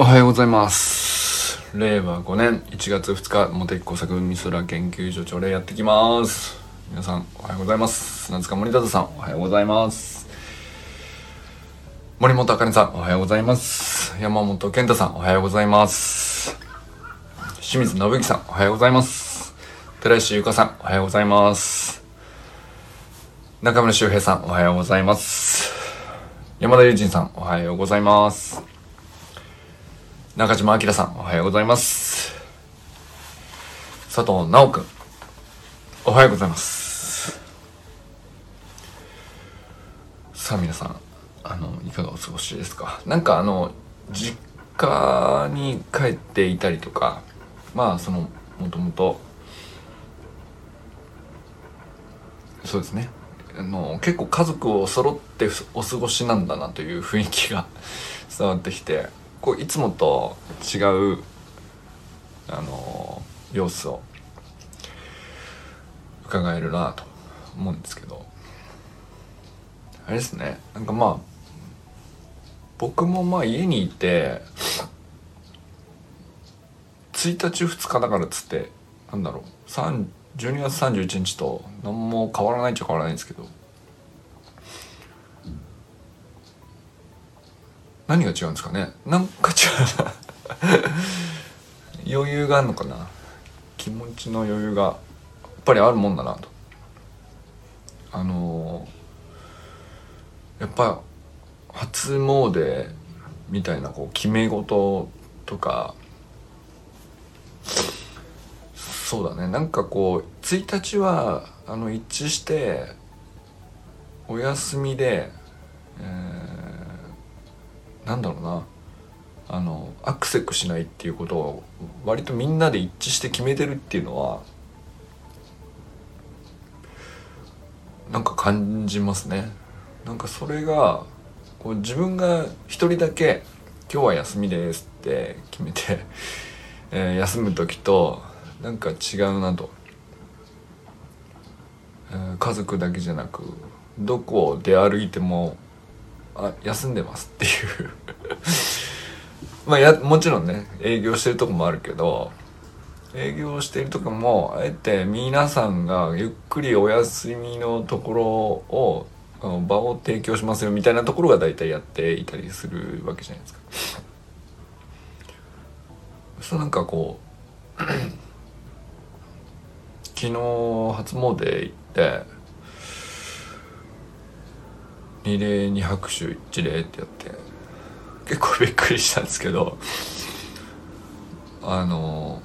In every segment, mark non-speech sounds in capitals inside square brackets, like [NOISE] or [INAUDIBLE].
おはようございます。令和5年1月2日茂木工作美空研究所朝礼やってきます。皆さんおはようございます。砂塚森田さんおはようございます。森本茜さんおはようございます。山本健太さんおはようございます。清水信之さんおはようございます。寺石ゆかさんおはようございます。中村修平さんおはようございます。山田友人さんおはようございます。中島明さんおはようございます。佐藤直くんおはようございます。さあ皆さんあのいかがお過ごしですか？なんかあの実家に帰っていたりとかまあそのもともとそうですね。あの結構家族を揃ってお過ごしなんだなという雰囲気が [LAUGHS] 伝わってきてこういつもと違うあの様子を伺えるなと思うんですけど。あれですね。なんかまあ僕もまあ家にいて1日2日だからっつってなんだろう。12月31日と何も変わらないっちゃ変わらないんですけど。何が違うんですかね？なんか違うな余裕があるのかな？気持ちの余裕がやっぱりあるもんだなと。あのー、やっぱ初詣みたいなこう決め事とかそうだね。なんかこう1日はあの一致してお休みで、えーなんだろうな。あのアクセクしないっていうことを割とみんなで一致して決めてるっていうのはなんか感じますね。なんかそれがこう自分が一人だけ「今日は休みです」って決めて、[LAUGHS] えー、休む時となんか違うなと、えー、家族だけじゃなくどこを出歩いてもあ休んでますっていう [LAUGHS] まあやもちろんね営業してるとこもあるけど営業してるとこもあえて皆さんがゆっくりお休みのところを場を提供しますよみたいなところが大体やっていたりするわけじゃないですか。そうなんかこう [CLEARS THROAT] 昨日初詣行って二礼二拍手一礼ってやって結構びっくりしたんですけどあの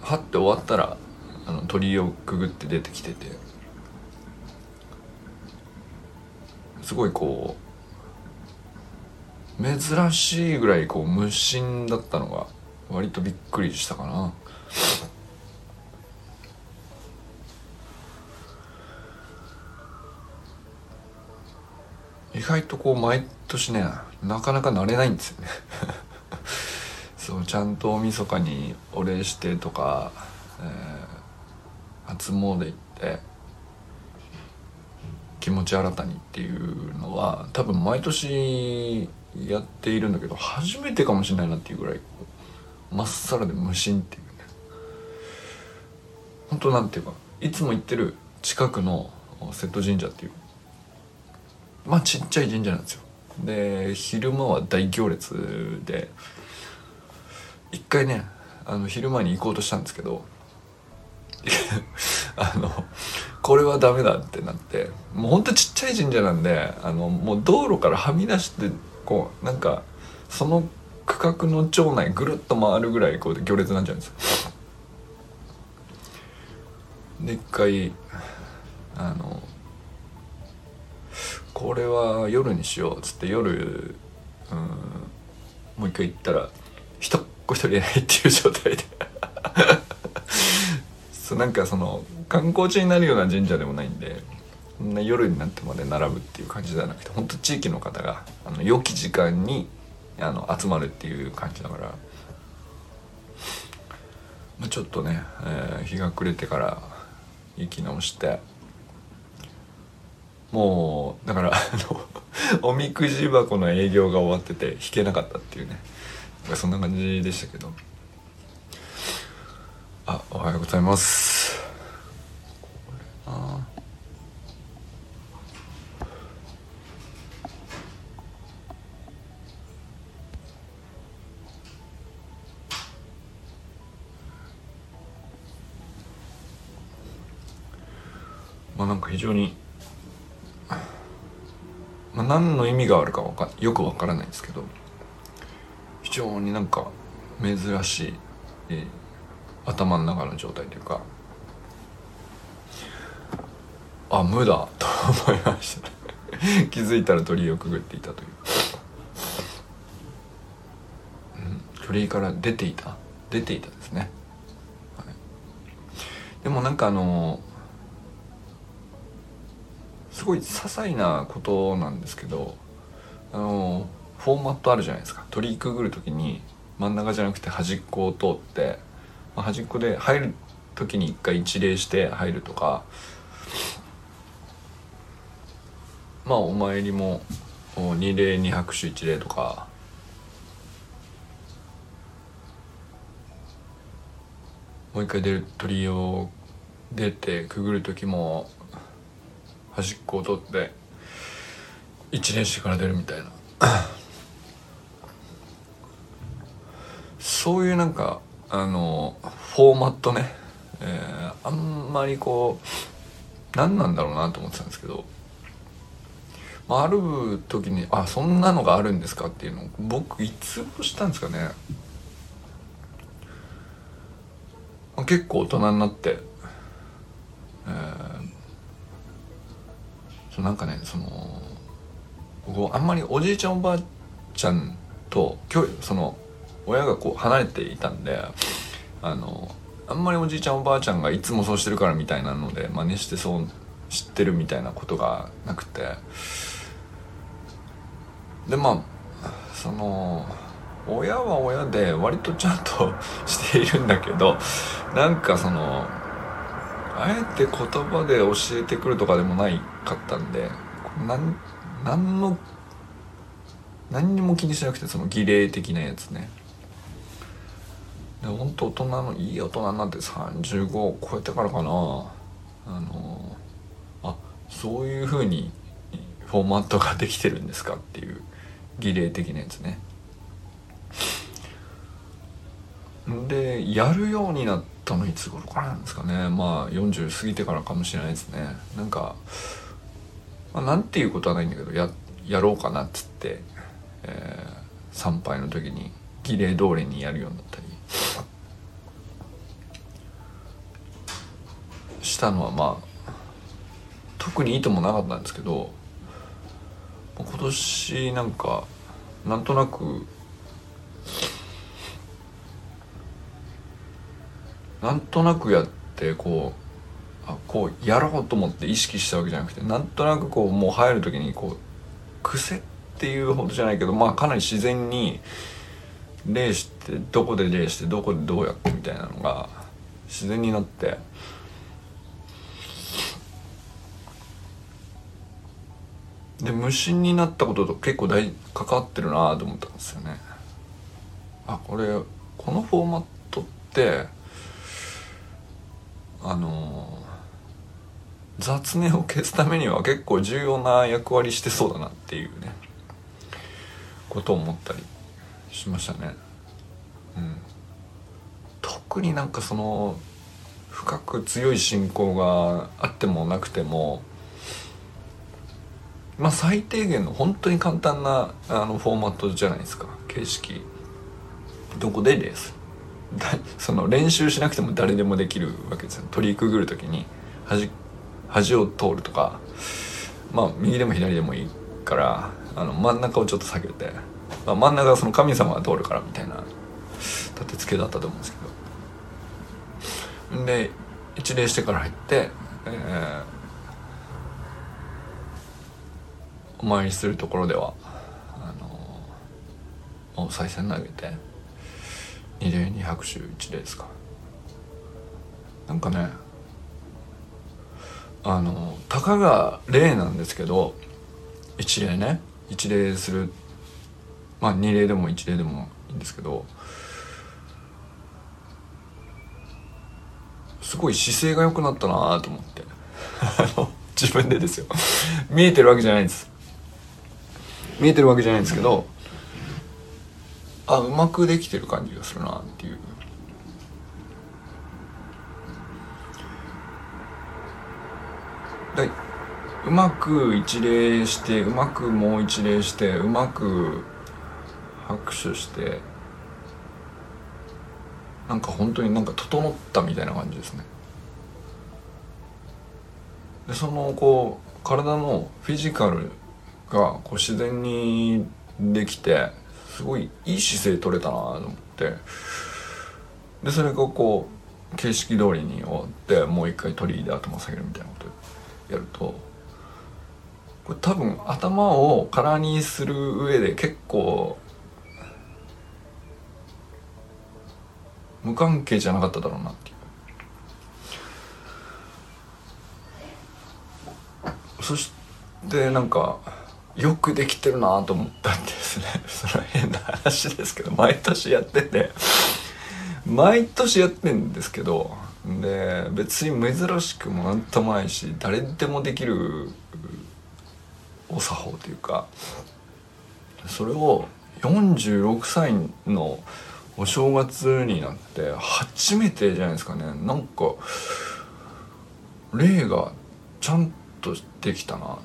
はって終わったらあの鳥居をくぐって出てきててすごいこう珍しいぐらいこう無心だったのが割とびっくりしたかな。意外とこう毎年ねなかなか慣れないんですよね。[LAUGHS] そうちゃんと大晦日にお礼してとか、えー、初詣行って気持ち新たにっていうのは多分毎年やっているんだけど初めてかもしれないなっていうぐらいまっさらで無心っていうね。本当なんていうかいつも行ってる近くの瀬戸神社っていうまあちっちゃい神社なんですよで昼間は大行列で一回ねあの昼間に行こうとしたんですけど [LAUGHS] あのこれはダメだってなってもうほんとちっちゃい神社なんであのもう道路からはみ出してこうなんかその区画の町内ぐるっと回るぐらいこう行列になっちゃうんですよ。で一回あのこれは夜にしようっつって夜うんもう一回行ったら人っ子一人いないっていう状態で。[LAUGHS] そうなんかその観光地になるような神社でもないんでそんな夜になってまで並ぶっていう感じじゃなくて本当地域の方があの良き時間にあの集まるっていう感じだから、まあ、ちょっとね、えー、日が暮れてから行き直してもうだからあのおみくじ箱の営業が終わってて引けなかったっていうね。そんな感じでしたけど。あおはようございます。あまあなんか非常にまあ、何の意味があるかかよくわからないんですけど非常になんか珍しい、えー、頭の中の状態というかあ無だと思いました。[LAUGHS] 気づいたら鳥居をくぐっていたという、うん、鳥居から出ていた出ていたですね、はい、でもなんかあのーごい些細なことなんですけどあのフォーマットあるじゃないですか。取りくぐる時に真ん中じゃなくて端っこを通って、まあ、端っこで入る時に一回一礼して入るとかまあお参りも二礼二拍手一礼とかもう一回出る鳥を出てくぐる時も端っこを取って一礼してから出るみたいな。そういうなんかあのフォーマットね、えー、あんまりこう何なんだろうなと思ってたんですけど、まあ、ある時にあそんなのがあるんですかっていうのを僕いつもしたんですかね。結構大人になって、えー、そなんかねその僕あんまりおじいちゃんおばあちゃんと今日その親がこう離れていたんであのあんまりおじいちゃんおばあちゃんがいつもそうしてるからみたいなので真似してそう知ってるみたいなことがなくて。でまあその親は親で割とちゃんと [LAUGHS] しているんだけどなんかそのあえて言葉で教えてくるとかでもないかったんでなん何の何にも気にしなくてその儀礼的なやつね。で本当大人のいい大人になって35を超えてからかな。あのあそういうふうにフォーマットができてるんですかっていう儀礼的なやつね。でやるようになったのいつ頃からなんですかね。まあ40過ぎてからかもしれないですね。なんか、まあ、なんていうことはないんだけどややろうかなっつって、えー、参拝の時に儀礼通りにやるようになったり。したのはまあ特にいいともなかったんですけど今年なんかなんとなくなんとなくやってこうあこうやろうと思って意識したわけじゃなくてなんとなくこうもう入る時にこう癖っていうほどじゃないけどまあかなり自然に礼してどこで礼してどこでどうやってみたいなのが自然になって。で無心になったことと結構大関わってるなと思ったんですよね。あこれこのフォーマットってあの雑念を消すためには結構重要な役割してそうだなっていうね。ことを思ったりしましたね。うん、特になんかその深く強い信仰があってもなくてもまあ最低限の本当に簡単なあのフォーマットじゃないですか。形式。どこでレース。[LAUGHS] その練習しなくても誰でもできるわけですよ取りくぐる時に端端を通るとかまあ右でも左でもいいからあの真ん中をちょっと下げて、まあ、真ん中はその神様が通るからみたいな立て付けだったと思うんですけどで一礼してから入って、えー、お参りするところではあのお賽銭投げて。二礼二拍手一礼ですか。なんかねあのたかが礼なんですけど一礼ね。一礼する。まあ二礼でも一礼でもいいんですけどすごい姿勢が良くなったなと思って。自分でですよ。見えてるわけじゃないんです。見えてるわけじゃないんですけどあうまくできてる感じがするなっていう。うまく一礼してうまくもう一礼してうまく拍手してなんか本当になんか整ったみたいな感じですね。でそのこう体のフィジカルがこう自然にできてすごいいい姿勢取れたなと思って。でそれがこう形式通りに終わってもう一回鳥居で頭下げるみたいなことやるとこれ多分頭を空にする上で結構無関係じゃなかっただろうなっていう。そしてなんかよくできてるなと思ったんですね。[LAUGHS] その変な話ですけど毎年やってて。毎年やってんですけどで別に珍しくもなんともないし誰でもできるお作法というかそれを46歳のお正月になって初めてじゃないですかね。なんか霊がちゃんとできたな。っ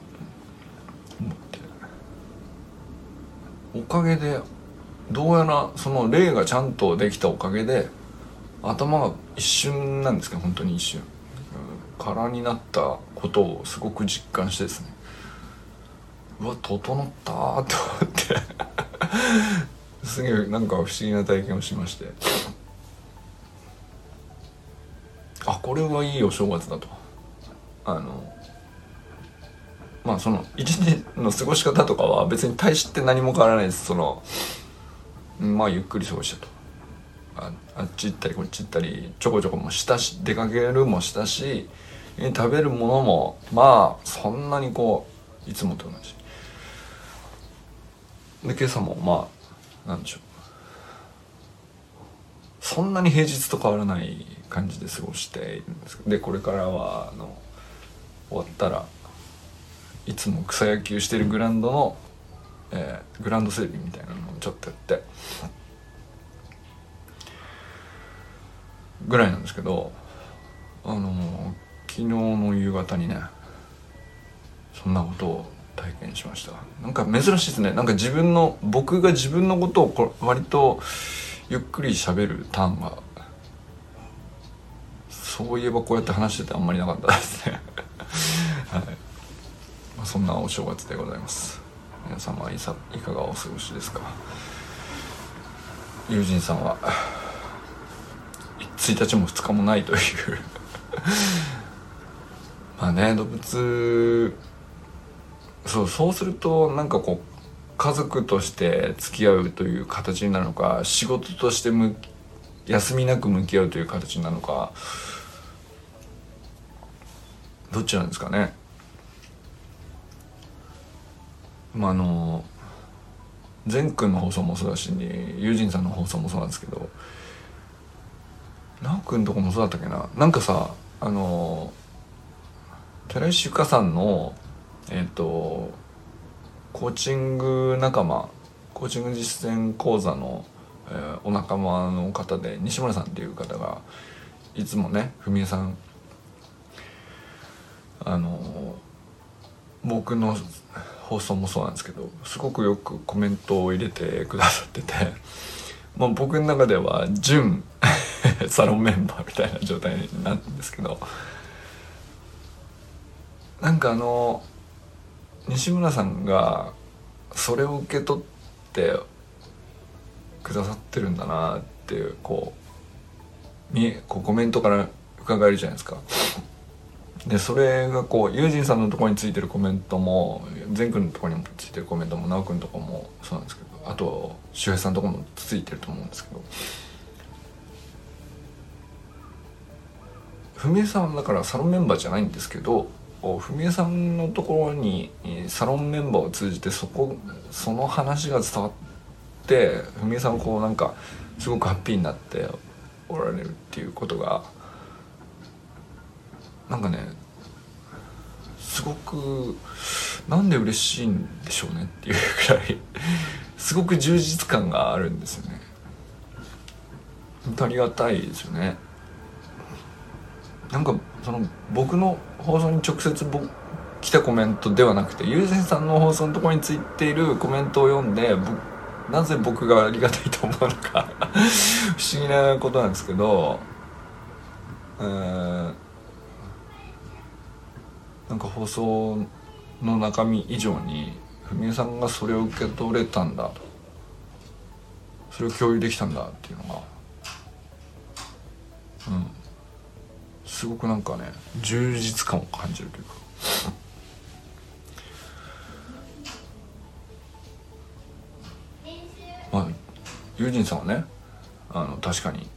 ておかげでどうやらその霊がちゃんとできたおかげで頭が一瞬なんですけど本当に一瞬。空になったことをすごく実感してですね。うわ整ったと思って。[LAUGHS] すげえなんか不思議な体験をしまして。あこれはいいお正月だと。あのまあその一日の過ごし方とかは別に大して何も変わらないです。そのまあゆっくり過ごしたと。ああっち行ったりこっち行ったりちょこちょこもしたし出かけるもしたし食べるものもまあそんなにこういつもと同じ。で今朝もまあなんでしょう。そんなに平日と変わらない感じで過ごしているんですでこれからはあの終わったらいつも草野球してるグラウンドの、えー、グラウンド整備みたいなのをちょっとやってぐらいなんですけどあの昨日の夕方にねそんなことを体験しました。なんか珍しいですね。なんか自分の僕が自分のことをこ割とゆっくり喋るターンがそういえばこうやって話しててあんまりなかったですね。[LAUGHS] はい、そんなお正月でございます。皆様いさいかがお過ごしですか？友人さんは1日も2日もないという。[LAUGHS] まあね動物そうそうするとなんかこう家族として付き合うという形になるのか仕事としてむ休みなく向き合うという形なのかどっちなんですかね？まああの善くんの放送もそうだし友人さんの放送もそうなんですけど奈くんとこもそうだったっけな？なんかさあの寺石ゆかさんのえっ、とコーチング仲間コーチング実践講座の、えー、お仲間の方で西村さんっていう方がいつもね文江さんあの僕の放送もそうなんですけどすごくよくコメントを入れてくださってて、[LAUGHS] まあ、僕の中では準 [LAUGHS] サロンメンバーみたいな状態なんですけどなんかあの西村さんがそれを受け取ってくださってるんだなっていうこうこうコメントから伺えるじゃないですか。でそれがこうユージンさんのところについてるコメントも善くんのところについてるコメントも直くんのとこもそうなんですけどあと周平さんのとこもついてると思うんですけど。文江さんはだからサロンメンバーじゃないんですけど文江さんのところにサロンメンバーを通じてそこその話が伝わって文江さんこうなんかすごくハッピーになっておられるっていうことがなんかねすごくなんで嬉しいんでしょうねっていうくらいすごく充実感があるんですよね。本当ありがたいですよね。なんかその僕の放送に直接僕来たコメントではなくてゆうせんさんの放送のところについているコメントを読んでなぜ僕がありがたいと思うのか [LAUGHS] 不思議なことなんですけどうんなんか放送の中身以上に文江さんがそれを受け取れたんだと。それを共有できたんだっていうのが。うん。すごくなんかね充実感を感じるというか。まあユージンさんはねあの確かに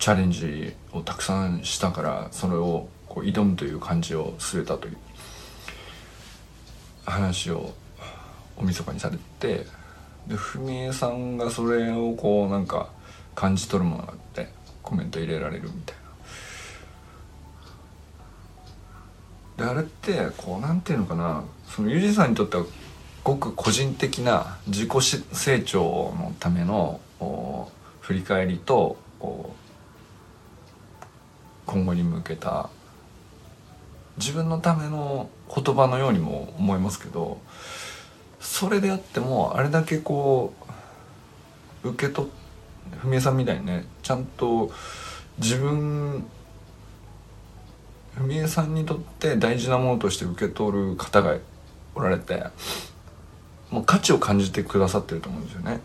チャレンジをたくさんしたからそれをこう挑むという感じを据えたという話をおみそかにされてで文江さんがそれをこうなんか感じ取るものがあってコメント入れられるみたいな。であれってこうなんていうのかなそのユージさんにとってはごく個人的な自己成長のための振り返りと今後に向けた自分のための言葉のようにも思いますけどそれであってもあれだけこう受け取文江さんみたいにねちゃんと自分文江さんにとって大事なものとして受け取る方がおられてもう価値を感じてくださってると思うんですよね。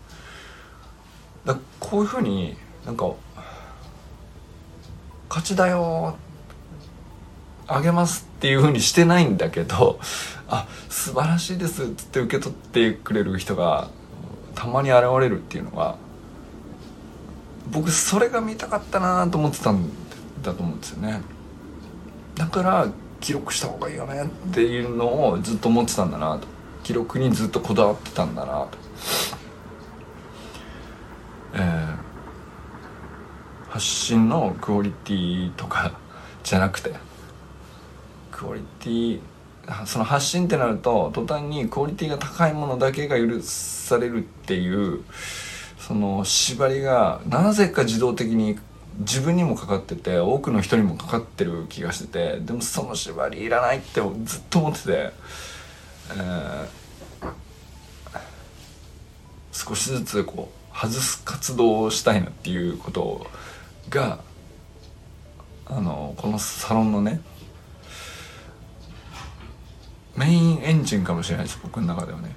だこういうふうになんか「勝ちだよ」あげますっていうふうにしてないんだけどあ素晴らしいですっつって受け取ってくれる人がたまに現れるっていうのが僕それが見たかったなと思ってたんだと思うんですよね。だから記録した方がいいよねっていうのをずっと思ってたんだなと。記録にずっとこだわってたんだなと。えー、発信のクオリティとかじゃなくてクオリティその発信ってなると途端にクオリティが高いものだけが許されるっていうその縛りがなぜか自動的に自分にもかかってて多くの人にもかかってる気がしててでもその縛りいらないってずっと思ってて、えー、少しずつこう外す活動をしたいなっていうことがあのこのサロンのねメインエンジンかもしれないです僕の中ではね。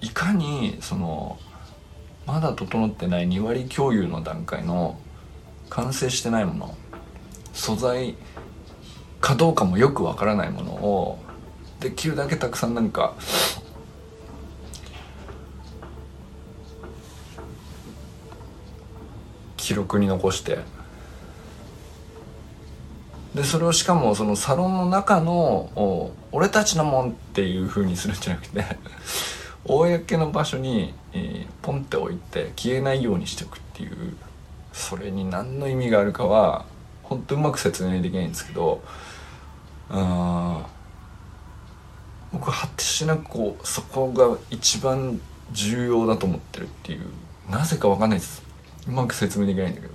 いかにそのまだ整ってない2割共有の段階の完成してないもの素材かどうかもよくわからないものをできるだけたくさんなんか記録に残してでそれをしかもそのサロンの中の俺たちのもんっていう風にするんじゃなくて [LAUGHS] 公の場所に、えー、ポンって置いて消えないようにしておくっていうそれに何の意味があるかは本当うまく説明できないんですけどあ僕は果てしなくこうそこが一番重要だと思ってるっていうなぜか分かんないです。うまく説明できないんだけど。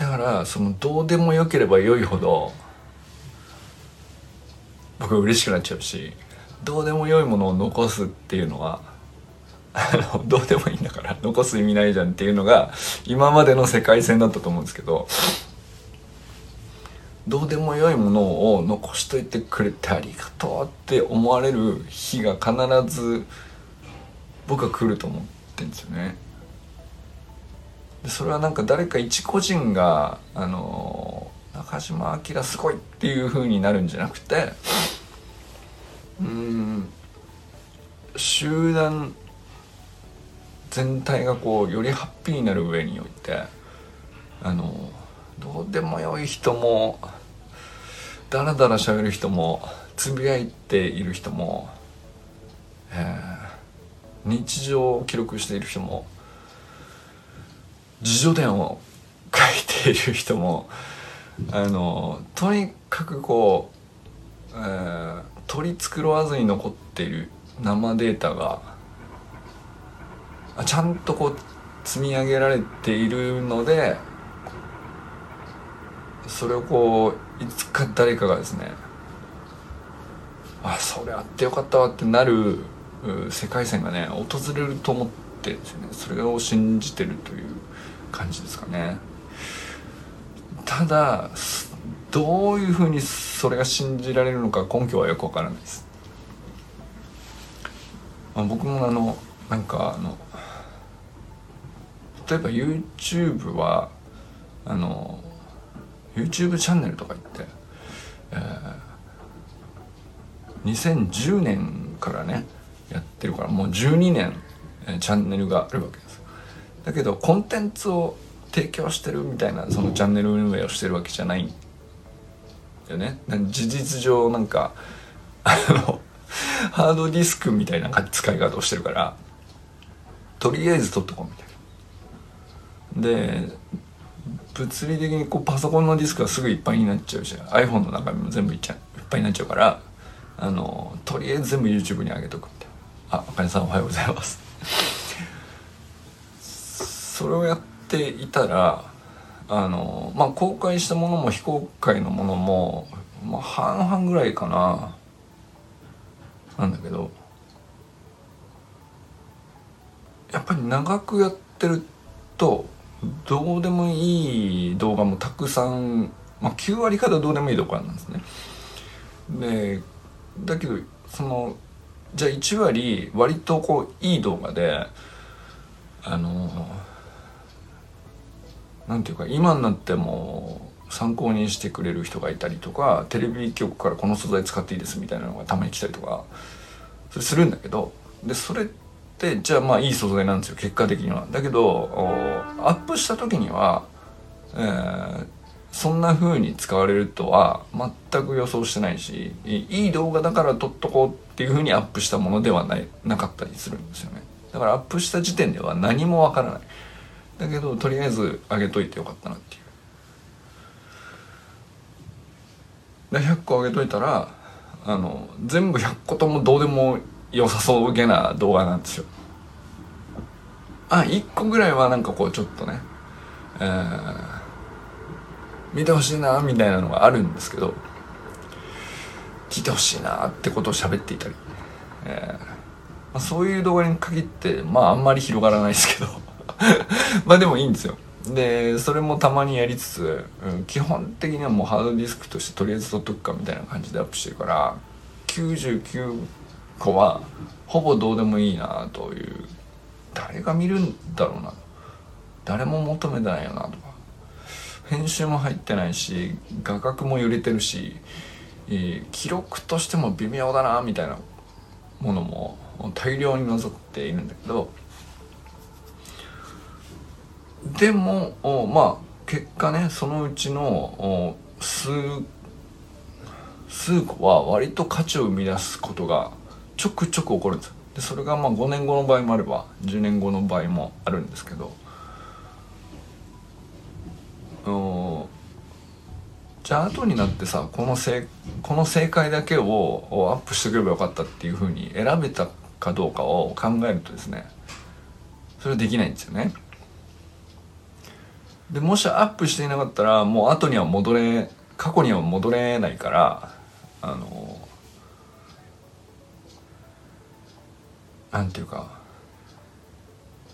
だからそのどうでもよければよいほど僕は嬉しくなっちゃうしどうでもよいものを残すっていうのはあのどうでもいいんだから残す意味ないじゃんっていうのが今までの世界線だったと思うんですけどどうでもよいものを残しといてくれてありがとうって思われる日が必ず僕は来ると思ってるんですよね。でそれはなんか誰か一個人があの中島明すごいっていう風になるんじゃなくてうん集団全体がこうよりハッピーになる上においてあのどうでもよい人もダラダラ喋る人もつぶやいている人も、えー、日常を記録している人も自助伝を書いている人もあのとにかくこう、えー、取り繕わずに残っている生データがちゃんとこう積み上げられているのでそれをこういつか誰かがですねあそれあってよかったわってなる世界線がね訪れると思ってですねそれを信じてるという感じですかね。ただどういうふうにそれが信じられるのか根拠はよくわからないです、まあ、僕もあのなんかあの例えば YouTube はあの YouTube チャンネルとか言って、えー、2010年からねやってるからもう12年、えー、チャンネルがあるわけです。だけどコンテンツを提供してるみたいなそのチャンネル運営をしてるわけじゃない。んだよね事実上なんかあのハードディスクみたいな使い方をしてるからとりあえず撮っとこうみたいな。で物理的にこうパソコンのディスクがすぐいっぱいになっちゃうし iPhone の中身も全部いっちゃいっぱいになっちゃうからあのとりあえず全部 YouTube に上げとくみたいな。ああかねさんおはようございます。それをやっていたらあのまあ公開したものも非公開のものも、まあ、半々ぐらいかななんだけどやっぱり長くやってるとどうでもいい動画もたくさん、まあ、9割方どうでもいい動画なんですね。でだけどそのじゃあ1割割とこういい動画であのなんていうか今になっても参考にしてくれる人がいたりとかテレビ局からこの素材使っていいですみたいなのがたまに来たりとかそれするんだけどでそれってじゃあまあいい素材なんですよ結果的には。だけどアップした時には、えー、そんな風に使われるとは全く予想してないしいい動画だから撮っとこうっていう風にアップしたものではないなかったりするんですよね。だからアップした時点では何もわからない。だけどとりあえず上げといてよかったなっていう。で100個上げといたらあの全部100個ともどうでも良さそうげな動画なんですよ。あ1個ぐらいはなんかこうちょっとね、えー、見てほしいなみたいなのがあるんですけど聞いてほしいなってことを喋っていたり、えーまあ、そういう動画に限ってまああんまり広がらないですけど。[LAUGHS] まあでもいいんですよ。でそれもたまにやりつつ、うん、基本的にはもうハードディスクとしてとりあえず取っとくかみたいな感じでアップしてるから99個はほぼどうでもいいなという誰が見るんだろうな。誰も求めてないよなとか。編集も入ってないし画角も揺れてるし、えー、記録としても微妙だなみたいなものも大量に残っているんだけどでもまあ結果ねそのうちの数数個は割と価値を生み出すことがちょくちょく起こるんですでそれがまあ5年後の場合もあれば10年後の場合もあるんですけどじゃあ後になってさこのせこの正解だけをアップしてくればよかったっていうふうに選べたかどうかを考えるとですねそれはできないんですよね。でもしアップしていなかったらもう後には戻れ過去には戻れないからあのなんていうか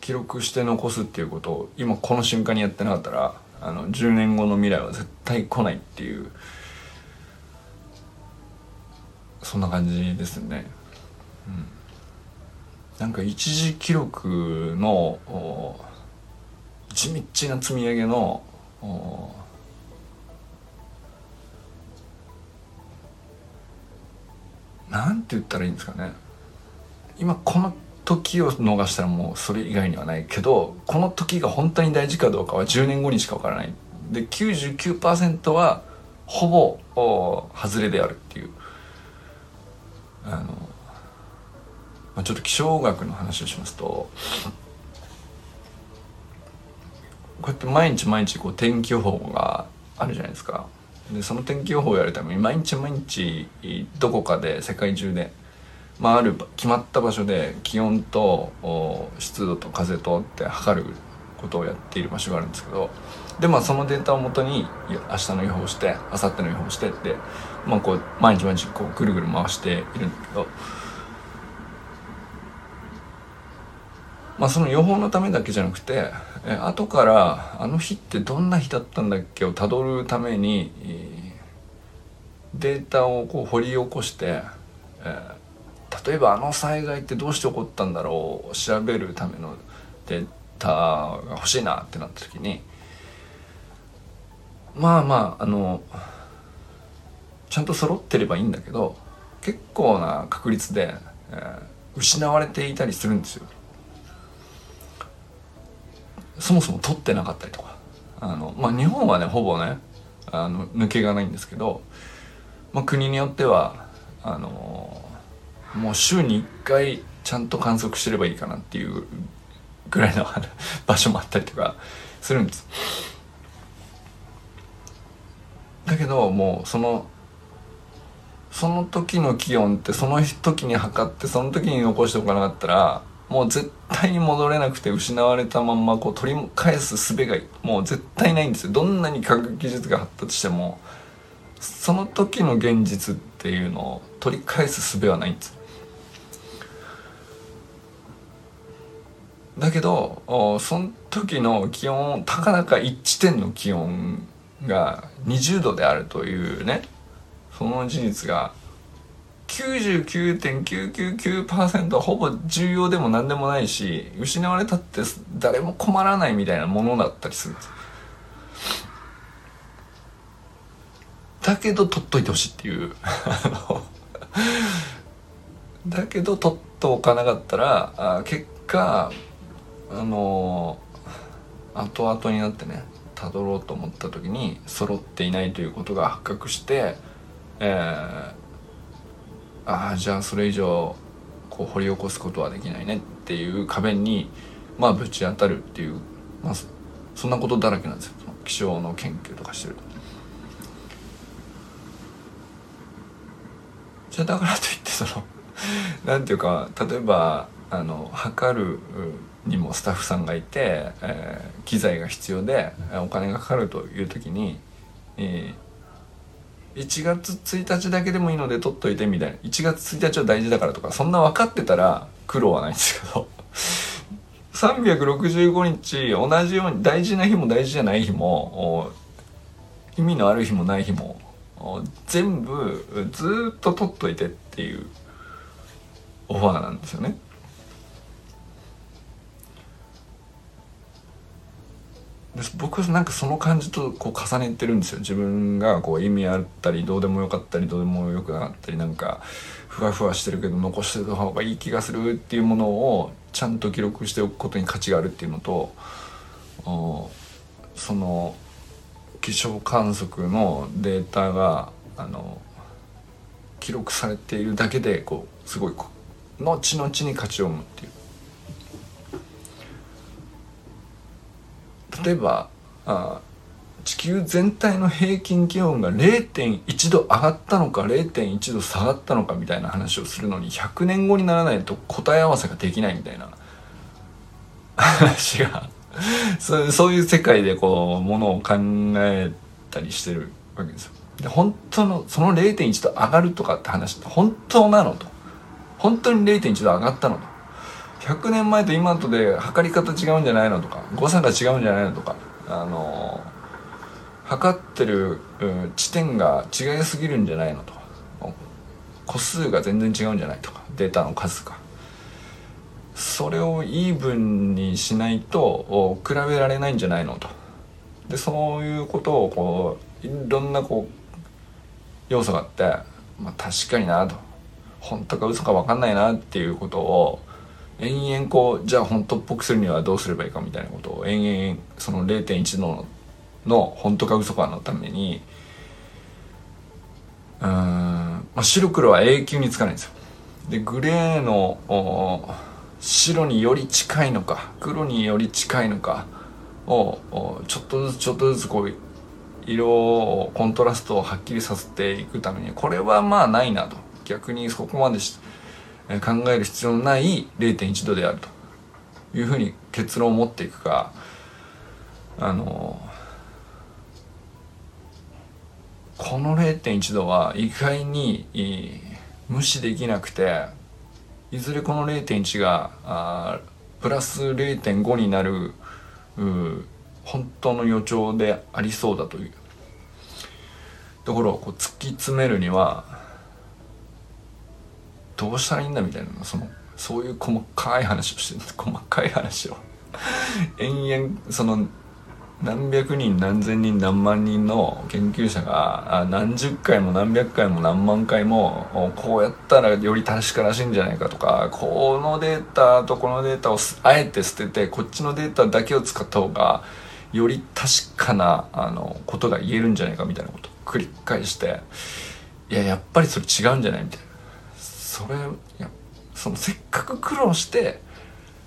記録して残すっていうことを今この瞬間にやってなかったらあの10年後の未来は絶対来ないっていうそんな感じですね。うん、なんか一時記録の地道な積み上げのなんて言ったらいいんですかね。今この時を逃したらもうそれ以外にはないけどこの時が本当に大事かどうかは10年後にしか分からない。で99%はほぼ外れであるっていう。あの、まあ、ちょっと気象学の話をしますとこうやって毎日毎日こう天気予報があるじゃないですか。でその天気予報をやるために毎日毎日どこかで世界中で、まあ、ある決まった場所で気温と湿度と風とって測ることをやっている場所があるんですけどでまあそのデータをもとに明日の予報をして明後日の予報をしてってまあこう毎日毎日こうぐるぐる回しているんだけどまあその予報のためだけじゃなくてえ後からあの日ってどんな日だったんだっけをたどるためにデータをこう掘り起こして、えー、例えばあの災害ってどうして起こったんだろうを調べるためのデータが欲しいなってなった時にまあまああのちゃんと揃ってればいいんだけど結構な確率で、えー、失われていたりするんですよ。そもそも取ってなかったりとかあの、まあ、日本はねほぼねあの抜けがないんですけど、まあ、国によってはあのもう週に1回ちゃんと観測してればいいかなっていうぐらいの場所もあったりとかするんです。だけどもうそのその時の気温ってその時に測ってその時に残しておかなかったらもう絶対に戻れなくて失われたまんまこう取り返す術がもう絶対ないんですよ。どんなに科学技術が発達してもその時の現実っていうのを取り返す術はないんですだけどその時の気温たかだか1地点の気温が20度であるというねその事実が99.999%はほぼ重要でも何でもないし失われたって誰も困らないみたいなものだったりする。だけど取っといてほしいっていう。だけど取っておかなかったらあ結果あのー、後々になってねたどろうと思った時に揃っていないということが発覚して、えーああじゃあそれ以上こう掘り起こすことはできないねっていう壁にまあぶち当たるっていう、まあ、そんなことだらけなんですよ気象の研究とかしてると。じゃあだからといってその [LAUGHS] なんていうか例えばあの測るにもスタッフさんがいて、えー、機材が必要でお金がかかるという時に、えー1月1日だけでもいいので取っといてみたいな1月1日は大事だからとか。そんな分かってたら苦労はないんですけど。[LAUGHS] 365日同じように大事な日も大事じゃない日も意味のある日もない日も全部ずっと取っといてっていうオファーなんですよね。で僕はなんかその感じとこう重ねてるんですよ。自分がこう意味あったりどうでもよかったりどうでもよくなかったりなんかふわふわしてるけど残してた方がいい気がするっていうものをちゃんと記録しておくことに価値があるっていうのとその気象観測のデータがあの記録されているだけでこうすごい後々に価値を生むっていう。例えばあ地球全体の平均気温が0.1度上がったのか0.1度下がったのかみたいな話をするのに100年後にならないと答え合わせができないみたいな。話がそうそういう世界でこうものを考えたりしてるわけですよ。で本当のその0.1度上がるとかって話って本当なのと。本当に0.1度上がったのと。100年前と今とで測り方違うんじゃないのとか誤差が違うんじゃないのとかあの測ってる、地点が違いすぎるんじゃないのとか個数が全然違うんじゃないとかデータの数が。それをイーブンにしないと比べられないんじゃないのと。でそういうことをこういろんなこう要素があって、まあ、確かになと。本当か嘘か分かんないなっていうことを延々こうじゃあ本当っぽくするにはどうすればいいかみたいなことを延々その0.1のの本当か嘘かのためにうん、まあ、白黒は永久につかないんですよ。でグレーの白により近いのか黒により近いのかをちょっとずつちょっとずつこう色をコントラストをはっきりさせていくためにこれはまあないなと。逆にそこまでして考える必要のない0.1度であると。いうふうに結論を持っていくかあのこの0.1度は意外に無視できなくていずれこの0.1があプラス0.5になる本当の予兆でありそうだという。ところをこう突き詰めるにはどうしたらいいんだみたいなそのそういう細かい話をして [LAUGHS] 細かい話を。[LAUGHS] 延々その何百人何千人何万人の研究者が何十回も何百回も何万回もこうやったらより確からしいんじゃないかとかこのデータとこのデータをあえて捨ててこっちのデータだけを使った方がより確かなあのことが言えるんじゃないかみたいなことを繰り返していややっぱりそれ違うんじゃないみたいな。それやそのせっかく苦労して、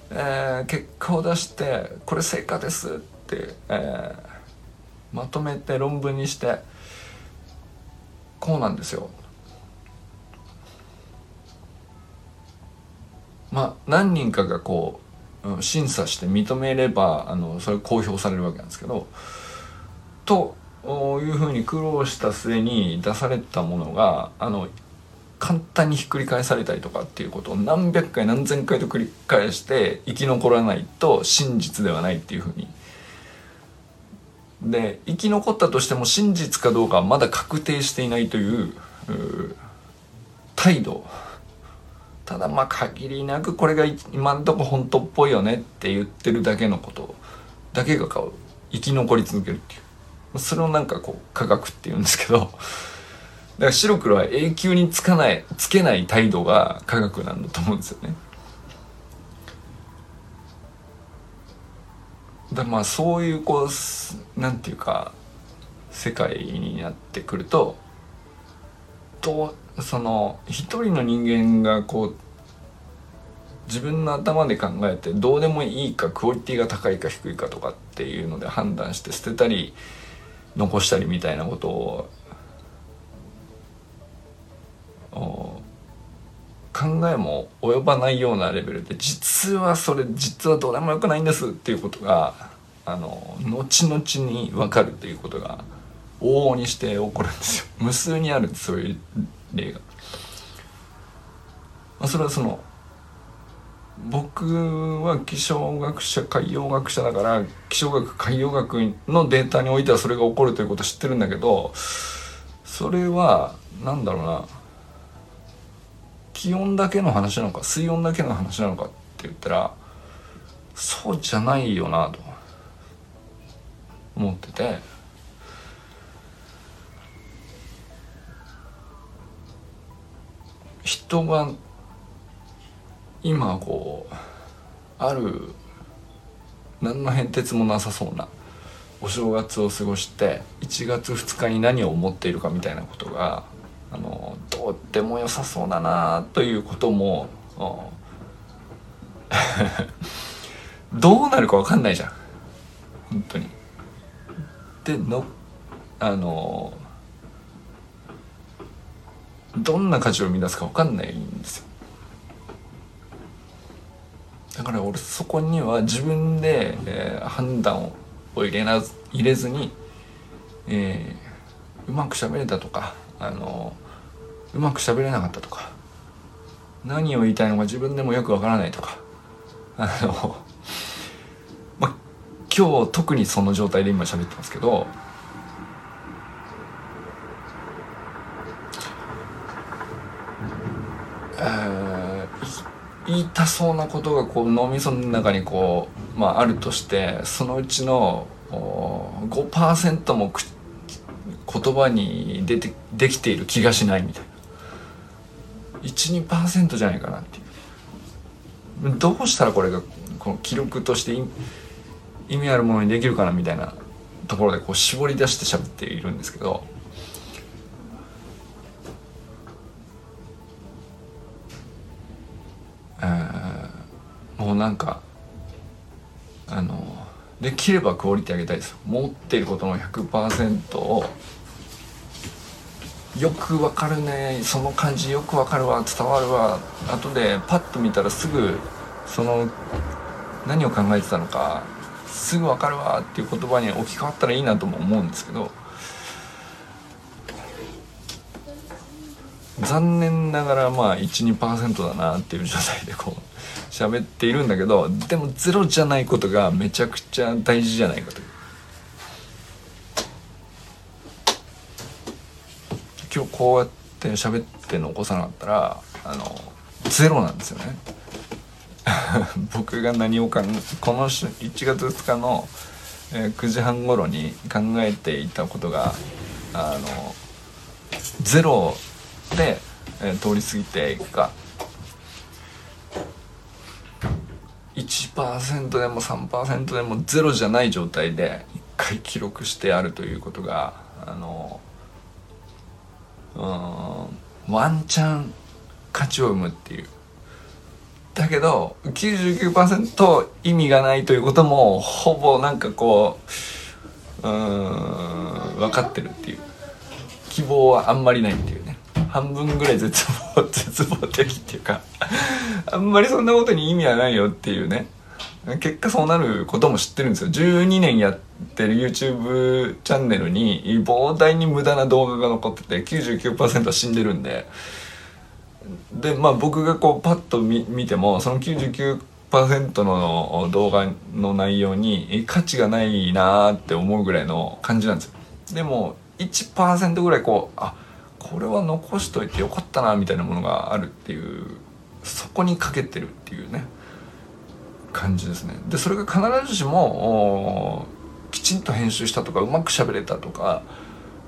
えー、結果を出してこれ成果ですって、えー、まとめて論文にしてこうなんですよ。まあ何人かがこう審査して認めればあのそれ公表されるわけなんですけどというふうに苦労した末に出されたものがあの簡単にひっくり返されたりとかっていうことを何百回何千回と繰り返して生き残らないと真実ではないっていうふうに。で生き残ったとしても真実かどうかはまだ確定していないという態度。ただまあ限りなくこれが今んとこ本当っぽいよねって言ってるだけのことだけが生き残り続けるっていう。それをなんかこう科学っていうんですけど。だから白黒は永久につかないつけない態度が科学なんだと思うんですよね。だまあそういうこうなんていうか世界になってくるととその一人の人間がこう自分の頭で考えてどうでもいいかクオリティが高いか低いかとかっていうので判断して捨てたり残したりみたいなことを考えも及ばないようなレベルで実はそれ実はどうでもよくないんですっていうことがあの後々に分かるっていうことが往々にして起こるんですよ [LAUGHS] 無数にあるそういう例が。まあ、それはその僕は気象学者海洋学者だから気象学海洋学のデータにおいてはそれが起こるということを知ってるんだけどそれは何だろうな気温だけの話なのか水温だけの話なのかって言ったらそうじゃないよなと思ってて。人が今こうある何の変哲もなさそうなお正月を過ごして1月2日に何を思っているかみたいなことがあのどうでも良さそうだなということも [LAUGHS] どうなるか分かんないじゃん本当に。でのあのどんな価値を生み出すか分かんないんですよ。だから俺そこには自分で、えー、判断を入れな入れずに、えー、うまく喋れたとかあのうまく喋れなかったとか何を言いたいのか自分でもよくわからないとかあの、ま、今日特にその状態で今喋ってますけどえ言いたそうなことがこう脳みその中にこう、まあ、あるとしてそのうちの5%も言葉に出てできている気がしないみたいな。12%じゃないかなって。いうどうしたらこれがこの記録として意味あるものにできるかなみたいなところでこう絞り出して喋っているんですけど。もうなんかあのできればクオリティ上げたいです。持っていることの100%をよくわかるねその感じよくわかるわ伝わるわ。後でパッと見たらすぐその何を考えてたのかすぐわかるわっていう言葉に置き換わったらいいなとも思うんですけど残念ながらまあ12%だなっていう状態でこう喋っているんだけどでもゼロじゃないことがめちゃくちゃ大事じゃないかという今日こうやって喋って残さなかったらあのゼロなんですよね。[LAUGHS] 僕が何を考えこの1月2日の、えー、9時半頃に考えていたことがあのゼロで、えー、通り過ぎていくか。1%でも3%でもゼロじゃない状態で一回記録してあるということがあのうん。ワンチャン価値を生むっていう。だけど99%意味がないということもほぼなんかこううん分かってるっていう。希望はあんまりないっていうね。半分ぐらい絶望絶望的っていうかあんまりそんなことに意味はないよっていうね。結果そうなることも知ってるんですよ。12年やってる YouTube チャンネルに膨大に無駄な動画が残ってて99%は死んでるんで。でまあ僕がこうパッと見見てもその99%の動画の内容に価値がないなーって思うぐらいの感じなんですよ。でも1%ぐらいこうあこれは残しといてよかったなみたいなものがあるっていうそこにかけてるっていうね。感じですね。でそれが必ずしもきちんと編集したとかうまく喋れたとか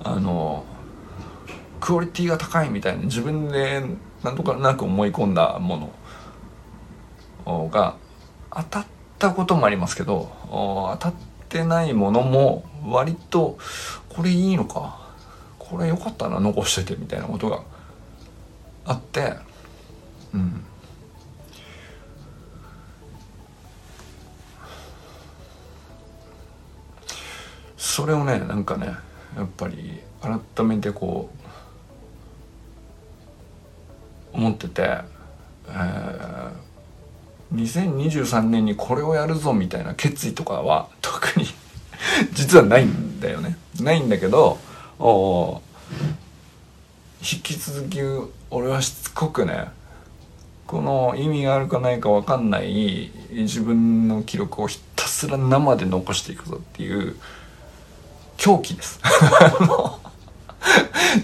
あのクオリティが高いみたいな自分で何とかなく思い込んだものが当たったこともありますけど当たってないものも割とこれいいのかこれ良かったな残しといてみたいなことがあってうん。それをねなんかねやっぱり改めてこう思ってて、えー、2023年にこれをやるぞみたいな決意とかは特に [LAUGHS] 実はないんだよね。ないんだけどお引き続き俺はしつこくねこの意味があるかないか分かんない自分の記録をひたすら生で残していくぞっていう狂気です。[LAUGHS]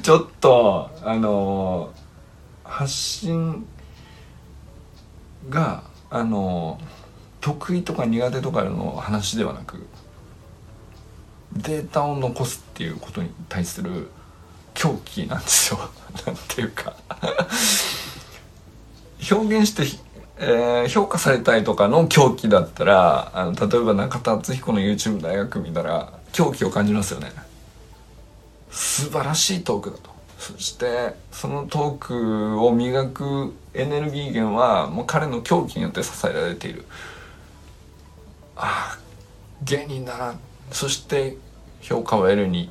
ちょっとあの発信があの得意とか苦手とかの話ではなくデータを残すっていうことに対する狂気なんですよ。[LAUGHS] なんていうか。表現して、えー、評価されたいとかの狂気だったらあの例えば中田敦彦の YouTube 大学見たら狂気を感じますよね。素晴らしいトークだと。そしてそのトークを磨くエネルギー源はもう彼の狂気によって支えられている。ああ芸人だな。そして評価を得るに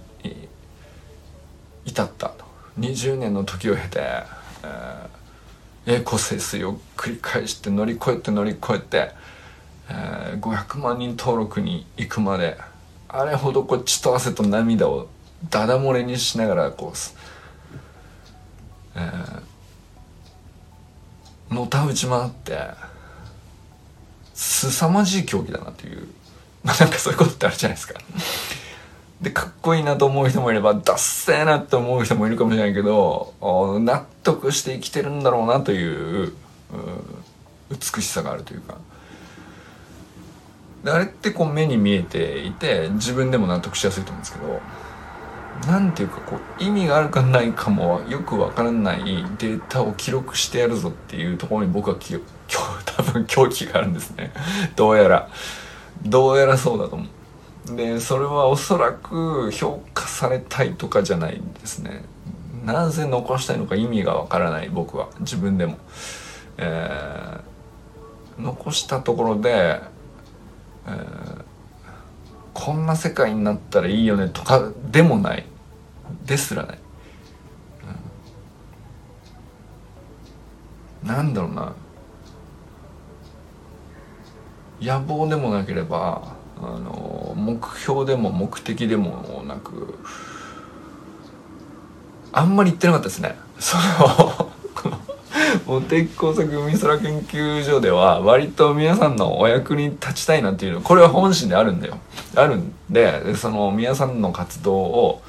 至ったと。20年の時を経て、えー、栄光盛衰を繰り返して乗り越えて乗り越えて、えー、500万人登録に行くまであれほどこう血と汗と涙をダダ漏れにしながらこう、えー、のたうち回って凄まじい競技だなというまあ [LAUGHS] なんかそういうことってあるじゃないですか。でかっこいいなと思う人もいればダッセーなって思う人もいるかもしれないけど納得して生きてるんだろうなという美しさがあるというか。あれってこう目に見えていて自分でも納得しやすいと思うんですけど何ていうかこう意味があるかないかもよくわからないデータを記録してやるぞっていうところに僕はき [LAUGHS] 多分狂気があるんですね。[LAUGHS] どうやら。どうやらそうだと思う。でそれはおそらく評価されたいとかじゃないんですね。なぜ残したいのか意味がわからない僕は。自分でも。えー残したところで、ー、こんな世界になったらいいよねとかでもない。ですらない、うん、なんだろうな。野望でもなければあの目標でも目的でもなくあんまり言ってなかったですね。その茂木工作海空研究所では割と皆さんのお役に立ちたいなっていうのこれは本心であるんだよ。あるんでその皆さんの活動を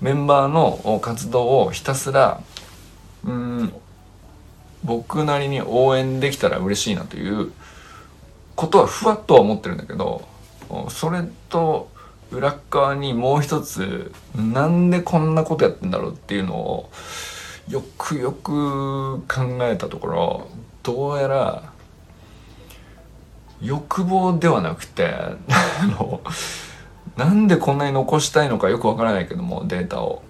メンバーの活動をひたすらうん僕なりに応援できたら嬉しいなということはふわっとは思ってるんだけどそれと裏側にもう一つなんでこんなことやってんだろうっていうのをよくよく考えたところどうやら欲望ではなくて [LAUGHS] あのなんでこんなに残したいのかよくわからないけどもデータを。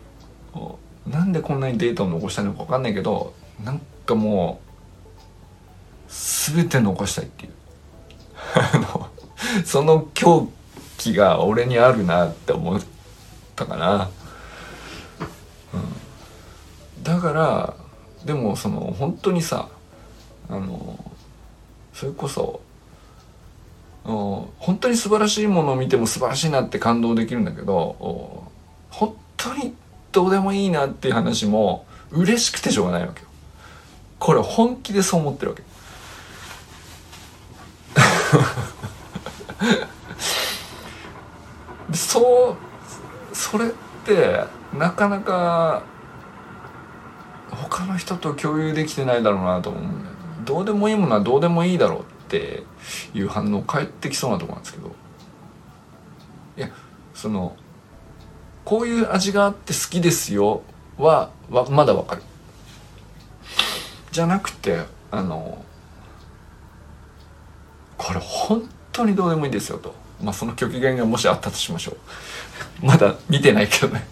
なんでこんなにデータを残したいのかわかんないけどなんかもう全て残したいっていう。[LAUGHS] その狂気が俺にあるなって思ったかな、うん、だからでもその本当にさあのそれこそ本当に素晴らしいものを見ても素晴らしいなって感動できるんだけど本当にどうでもいいなっていう話も嬉しくてしょうがないわけよ。これ本気でそう思ってるわけ。[LAUGHS] そうそれってなかなか他の人と共有できてないだろうなと思うんだよどうでもいいものはどうでもいいだろうっていう反応返ってきそうなとこなんですけど。いやそのこういう味があって好きですよはまだわかる。じゃなくてあのこれ本当にどうでもいいですよと。まあその極限がもしあったとしましょう。[LAUGHS] まだ見てないけどね。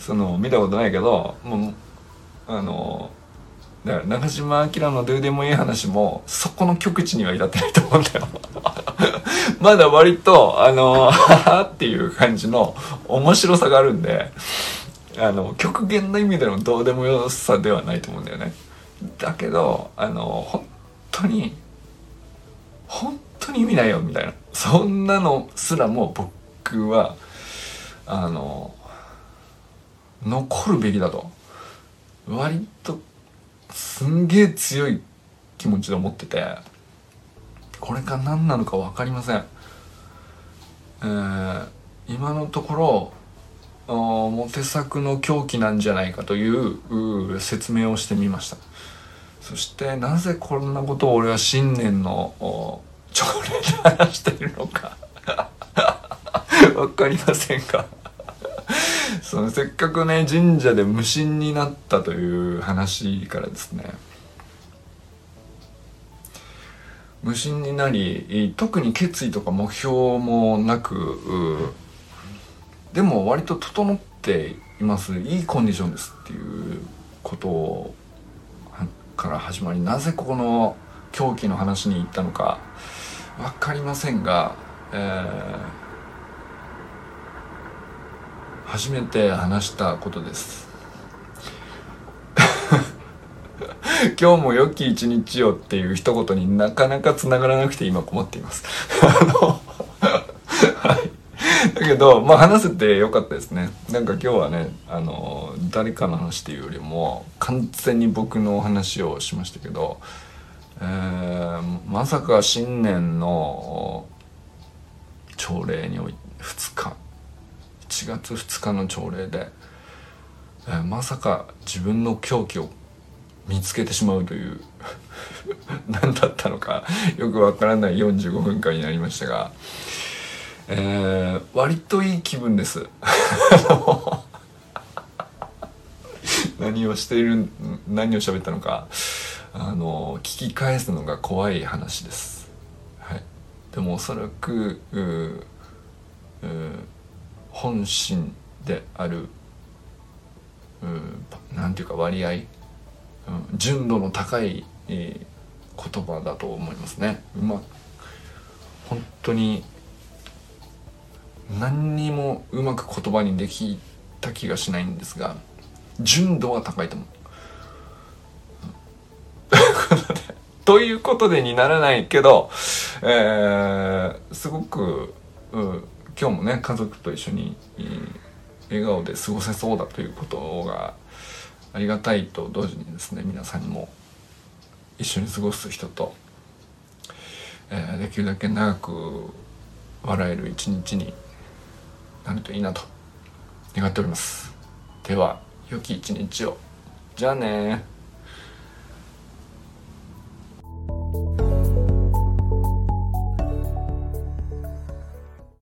その見たことないけどもうあのだから長島明のどうでもいい話もそこの極地には至ってないと思うんだよ。[LAUGHS] まだ割とあのははっていう感じの面白さがあるんであの極限の意味でのどうでもよさではないと思うんだよね。だけどあの本当に本当に意味ないよみたいな。そんなのすらも僕はあの残るべきだと。割とすんげえ強い気持ちで思っててこれが何なのか分かりません、えー、今のところモテ作の狂気なんじゃないかという説明をしてみました。そしてなぜこんなことを俺は新年の朝礼で話しているのか。[LAUGHS] 分かりませんか [LAUGHS] そのせっかくね神社で無心になったという話からですね。無心になり特に決意とか目標もなくでも割と整っています。いいコンディションですっていうことから始まりなぜここの狂気の話に行ったのか分かりませんが、えー初めて話したことです。[LAUGHS] 今日も良き一日をっていう一言になかなか繋がらなくて今困っています。[LAUGHS] あのはい。だけどまあ話せてよかったですね。なんか今日はねあの誰かの話っていうよりも完全に僕のお話をしましたけどえー、まさか新年の朝礼におい2日。1月2日の朝礼で、えー、まさか自分の狂気を見つけてしまうという [LAUGHS] 何だったのかよくわからない45分間になりましたが、えー、割といい気分です。[LAUGHS] 何をしている何を喋ったのかあの聞き返すのが怖い話です、はい、でもおそらくうう本心である何て言うか割合、うん、純度の高い、えー、言葉だと思いますねうま本当に何にもうまく言葉にできた気がしないんですが純度は高いと思う。[LAUGHS] ということでにならないけど、えー、すごく、うん、今日もね家族と一緒に、笑顔で過ごせそうだということがありがたいと同時にですね皆さんにも一緒に過ごす人と、えー、できるだけ長く笑える一日になるといいなと願っております。では良き一日を。じゃあね